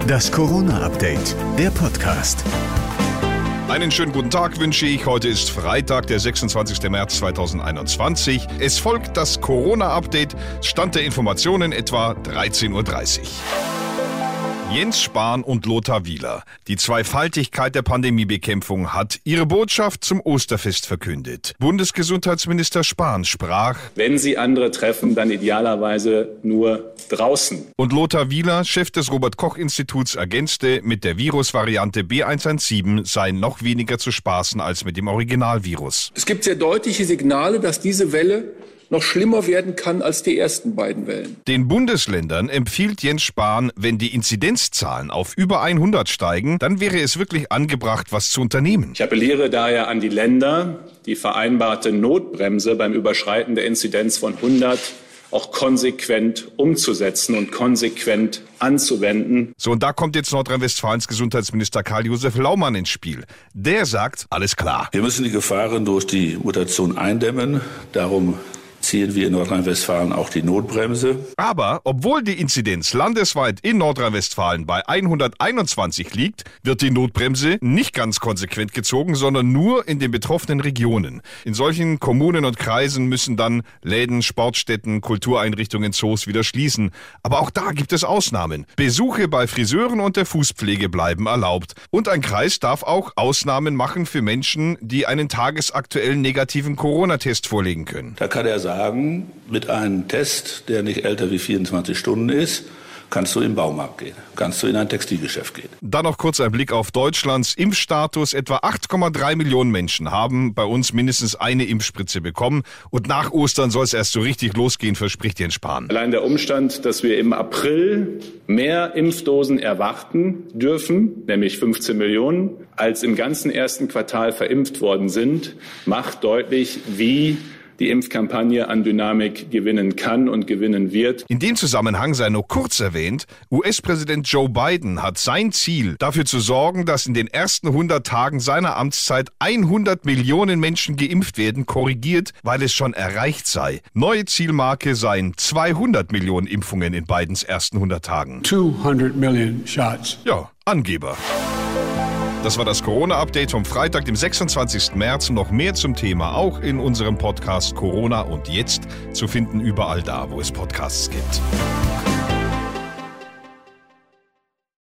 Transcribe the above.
Das Corona-Update, der Podcast. Einen schönen guten Tag wünsche ich. Heute ist Freitag, der 26. März 2021. Es folgt das Corona-Update. Stand der Informationen etwa 13.30 Uhr. Jens Spahn und Lothar Wieler. Die Zweifaltigkeit der Pandemiebekämpfung hat ihre Botschaft zum Osterfest verkündet. Bundesgesundheitsminister Spahn sprach, wenn Sie andere treffen, dann idealerweise nur draußen. Und Lothar Wieler, Chef des Robert Koch Instituts, ergänzte, mit der Virusvariante B117 sei noch weniger zu spaßen als mit dem Originalvirus. Es gibt sehr deutliche Signale, dass diese Welle noch schlimmer werden kann als die ersten beiden Wellen. Den Bundesländern empfiehlt Jens Spahn, wenn die Inzidenzzahlen auf über 100 steigen, dann wäre es wirklich angebracht, was zu unternehmen. Ich appelliere daher an die Länder, die vereinbarte Notbremse beim Überschreiten der Inzidenz von 100 auch konsequent umzusetzen und konsequent anzuwenden. So, und da kommt jetzt Nordrhein-Westfalens Gesundheitsminister Karl-Josef Laumann ins Spiel. Der sagt, alles klar. Wir müssen die Gefahren durch die Mutation eindämmen. Darum ziehen wir in Nordrhein-Westfalen auch die Notbremse. Aber obwohl die Inzidenz landesweit in Nordrhein-Westfalen bei 121 liegt, wird die Notbremse nicht ganz konsequent gezogen, sondern nur in den betroffenen Regionen. In solchen Kommunen und Kreisen müssen dann Läden, Sportstätten, Kultureinrichtungen, Zoos wieder schließen. Aber auch da gibt es Ausnahmen. Besuche bei Friseuren und der Fußpflege bleiben erlaubt. Und ein Kreis darf auch Ausnahmen machen für Menschen, die einen tagesaktuellen negativen Corona-Test vorlegen können. Da kann er sagen, sagen, mit einem Test, der nicht älter wie 24 Stunden ist, kannst du in den Baumarkt gehen, kannst du in ein Textilgeschäft gehen. Dann noch kurz ein Blick auf Deutschlands Impfstatus. Etwa 8,3 Millionen Menschen haben bei uns mindestens eine Impfspritze bekommen. Und nach Ostern soll es erst so richtig losgehen, verspricht Jens Spahn. Allein der Umstand, dass wir im April mehr Impfdosen erwarten dürfen, nämlich 15 Millionen, als im ganzen ersten Quartal verimpft worden sind, macht deutlich, wie die Impfkampagne an Dynamik gewinnen kann und gewinnen wird. In dem Zusammenhang sei nur kurz erwähnt, US-Präsident Joe Biden hat sein Ziel, dafür zu sorgen, dass in den ersten 100 Tagen seiner Amtszeit 100 Millionen Menschen geimpft werden, korrigiert, weil es schon erreicht sei. Neue Zielmarke seien 200 Millionen Impfungen in Bidens ersten 100 Tagen. 200 Millionen Shots. Ja, Angeber. Das war das Corona-Update vom Freitag, dem 26. März. Noch mehr zum Thema auch in unserem Podcast Corona und jetzt zu finden überall da, wo es Podcasts gibt.